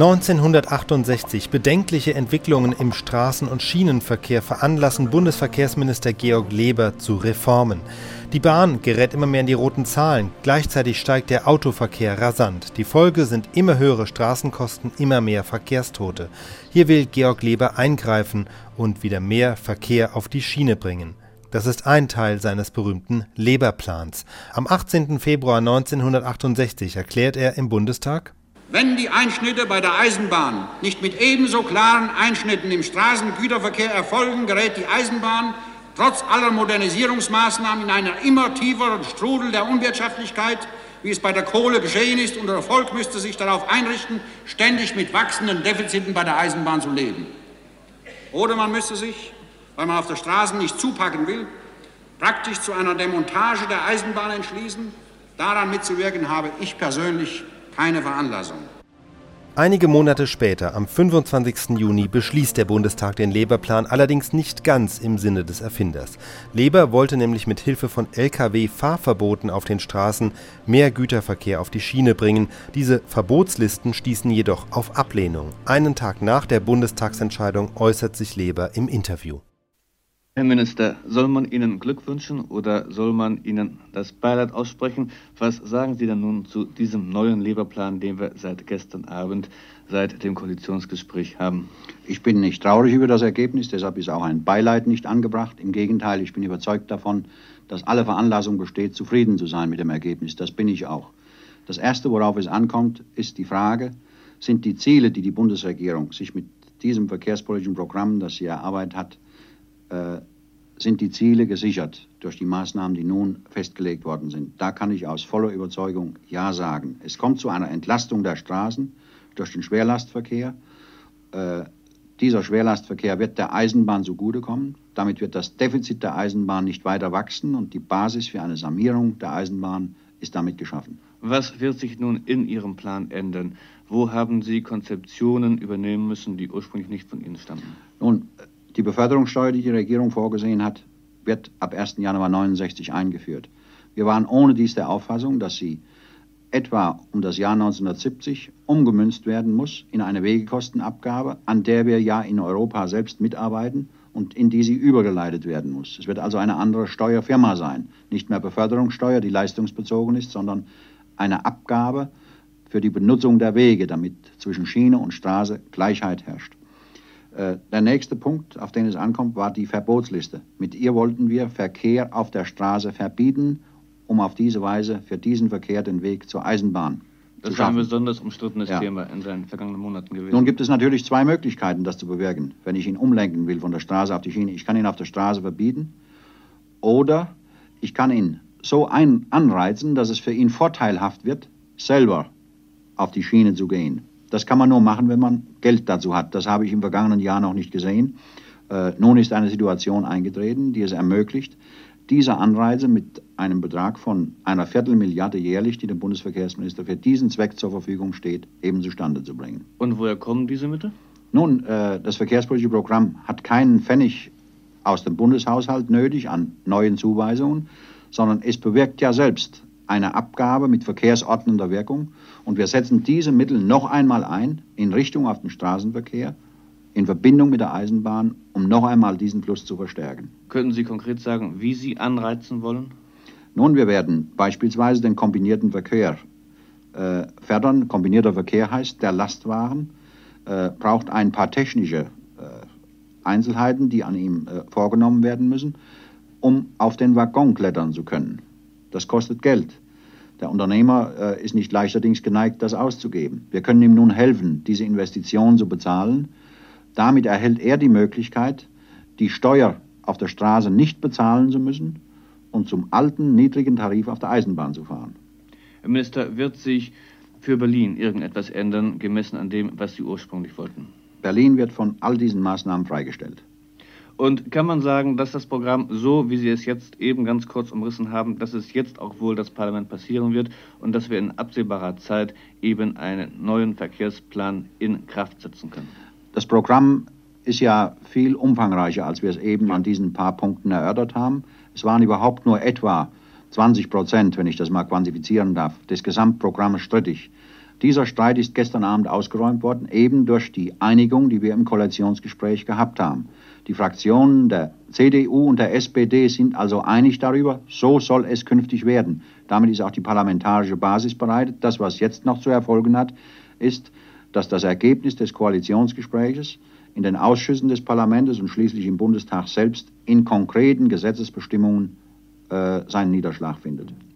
1968 bedenkliche Entwicklungen im Straßen- und Schienenverkehr veranlassen Bundesverkehrsminister Georg Leber zu Reformen. Die Bahn gerät immer mehr in die roten Zahlen, gleichzeitig steigt der Autoverkehr rasant. Die Folge sind immer höhere Straßenkosten, immer mehr Verkehrstote. Hier will Georg Leber eingreifen und wieder mehr Verkehr auf die Schiene bringen. Das ist ein Teil seines berühmten Leberplans. Am 18. Februar 1968 erklärt er im Bundestag, wenn die Einschnitte bei der Eisenbahn nicht mit ebenso klaren Einschnitten im Straßengüterverkehr erfolgen, gerät die Eisenbahn trotz aller Modernisierungsmaßnahmen in einen immer tieferen Strudel der Unwirtschaftlichkeit, wie es bei der Kohle geschehen ist, und der Volk müsste sich darauf einrichten, ständig mit wachsenden Defiziten bei der Eisenbahn zu leben. Oder man müsste sich, weil man auf der Straße nicht zupacken will, praktisch zu einer Demontage der Eisenbahn entschließen. Daran mitzuwirken habe ich persönlich keine Veranlassung. Einige Monate später, am 25. Juni, beschließt der Bundestag den Leberplan allerdings nicht ganz im Sinne des Erfinders. Leber wollte nämlich mit Hilfe von Lkw-Fahrverboten auf den Straßen mehr Güterverkehr auf die Schiene bringen. Diese Verbotslisten stießen jedoch auf Ablehnung. Einen Tag nach der Bundestagsentscheidung äußert sich Leber im Interview. Herr Minister, soll man Ihnen Glück wünschen oder soll man Ihnen das Beileid aussprechen? Was sagen Sie denn nun zu diesem neuen Leberplan, den wir seit gestern Abend, seit dem Koalitionsgespräch haben? Ich bin nicht traurig über das Ergebnis, deshalb ist auch ein Beileid nicht angebracht. Im Gegenteil, ich bin überzeugt davon, dass alle Veranlassung besteht, zufrieden zu sein mit dem Ergebnis. Das bin ich auch. Das Erste, worauf es ankommt, ist die Frage, sind die Ziele, die die Bundesregierung sich mit diesem verkehrspolitischen Programm, das sie erarbeitet hat, äh, sind die Ziele gesichert durch die Maßnahmen, die nun festgelegt worden sind. Da kann ich aus voller Überzeugung Ja sagen. Es kommt zu einer Entlastung der Straßen durch den Schwerlastverkehr. Äh, dieser Schwerlastverkehr wird der Eisenbahn zugutekommen. Damit wird das Defizit der Eisenbahn nicht weiter wachsen und die Basis für eine Sanierung der Eisenbahn ist damit geschaffen. Was wird sich nun in Ihrem Plan ändern? Wo haben Sie Konzeptionen übernehmen müssen, die ursprünglich nicht von Ihnen stammten? Nun, die Beförderungssteuer, die die Regierung vorgesehen hat, wird ab 1. Januar 69 eingeführt. Wir waren ohne dies der Auffassung, dass sie etwa um das Jahr 1970 umgemünzt werden muss in eine Wegekostenabgabe, an der wir ja in Europa selbst mitarbeiten und in die sie übergeleitet werden muss. Es wird also eine andere Steuerfirma sein. Nicht mehr Beförderungssteuer, die leistungsbezogen ist, sondern eine Abgabe für die Benutzung der Wege, damit zwischen Schiene und Straße Gleichheit herrscht. Äh, der nächste Punkt, auf den es ankommt, war die Verbotsliste. Mit ihr wollten wir Verkehr auf der Straße verbieten, um auf diese Weise für diesen Verkehr den Weg zur Eisenbahn das ist ein besonders umstrittenes ja. Thema in den vergangenen Monaten gewesen. Nun gibt es natürlich zwei Möglichkeiten, das zu bewirken. Wenn ich ihn umlenken will von der Straße auf die Schiene, ich kann ihn auf der Straße verbieten oder ich kann ihn so ein anreizen, dass es für ihn vorteilhaft wird, selber auf die Schiene zu gehen. Das kann man nur machen, wenn man Geld dazu hat. Das habe ich im vergangenen Jahr noch nicht gesehen. Äh, nun ist eine Situation eingetreten, die es ermöglicht, diese Anreize mit einem Betrag von einer Viertelmilliarde jährlich, die dem Bundesverkehrsminister für diesen Zweck zur Verfügung steht, eben zustande zu bringen. Und woher kommen diese Mittel? Nun, äh, das verkehrspolitische Programm hat keinen Pfennig aus dem Bundeshaushalt nötig an neuen Zuweisungen, sondern es bewirkt ja selbst eine Abgabe mit verkehrsordnender Wirkung und wir setzen diese Mittel noch einmal ein in Richtung auf den Straßenverkehr in Verbindung mit der Eisenbahn, um noch einmal diesen Fluss zu verstärken. Könnten Sie konkret sagen, wie Sie anreizen wollen? Nun, wir werden beispielsweise den kombinierten Verkehr äh, fördern. Kombinierter Verkehr heißt, der Lastwagen äh, braucht ein paar technische äh, Einzelheiten, die an ihm äh, vorgenommen werden müssen, um auf den Waggon klettern zu können. Das kostet Geld. Der Unternehmer äh, ist nicht leichterdings geneigt, das auszugeben. Wir können ihm nun helfen, diese Investition zu bezahlen. Damit erhält er die Möglichkeit, die Steuer auf der Straße nicht bezahlen zu müssen und zum alten, niedrigen Tarif auf der Eisenbahn zu fahren. Herr Minister, wird sich für Berlin irgendetwas ändern, gemessen an dem, was Sie ursprünglich wollten? Berlin wird von all diesen Maßnahmen freigestellt. Und kann man sagen, dass das Programm, so wie Sie es jetzt eben ganz kurz umrissen haben, dass es jetzt auch wohl das Parlament passieren wird und dass wir in absehbarer Zeit eben einen neuen Verkehrsplan in Kraft setzen können? Das Programm ist ja viel umfangreicher, als wir es eben an diesen paar Punkten erörtert haben. Es waren überhaupt nur etwa 20 Prozent, wenn ich das mal quantifizieren darf, des Gesamtprogramms strittig. Dieser Streit ist gestern Abend ausgeräumt worden, eben durch die Einigung, die wir im Koalitionsgespräch gehabt haben. Die Fraktionen der CDU und der SPD sind also einig darüber, so soll es künftig werden. Damit ist auch die parlamentarische Basis bereitet. Das, was jetzt noch zu erfolgen hat, ist, dass das Ergebnis des Koalitionsgespräches in den Ausschüssen des Parlaments und schließlich im Bundestag selbst in konkreten Gesetzesbestimmungen äh, seinen Niederschlag findet.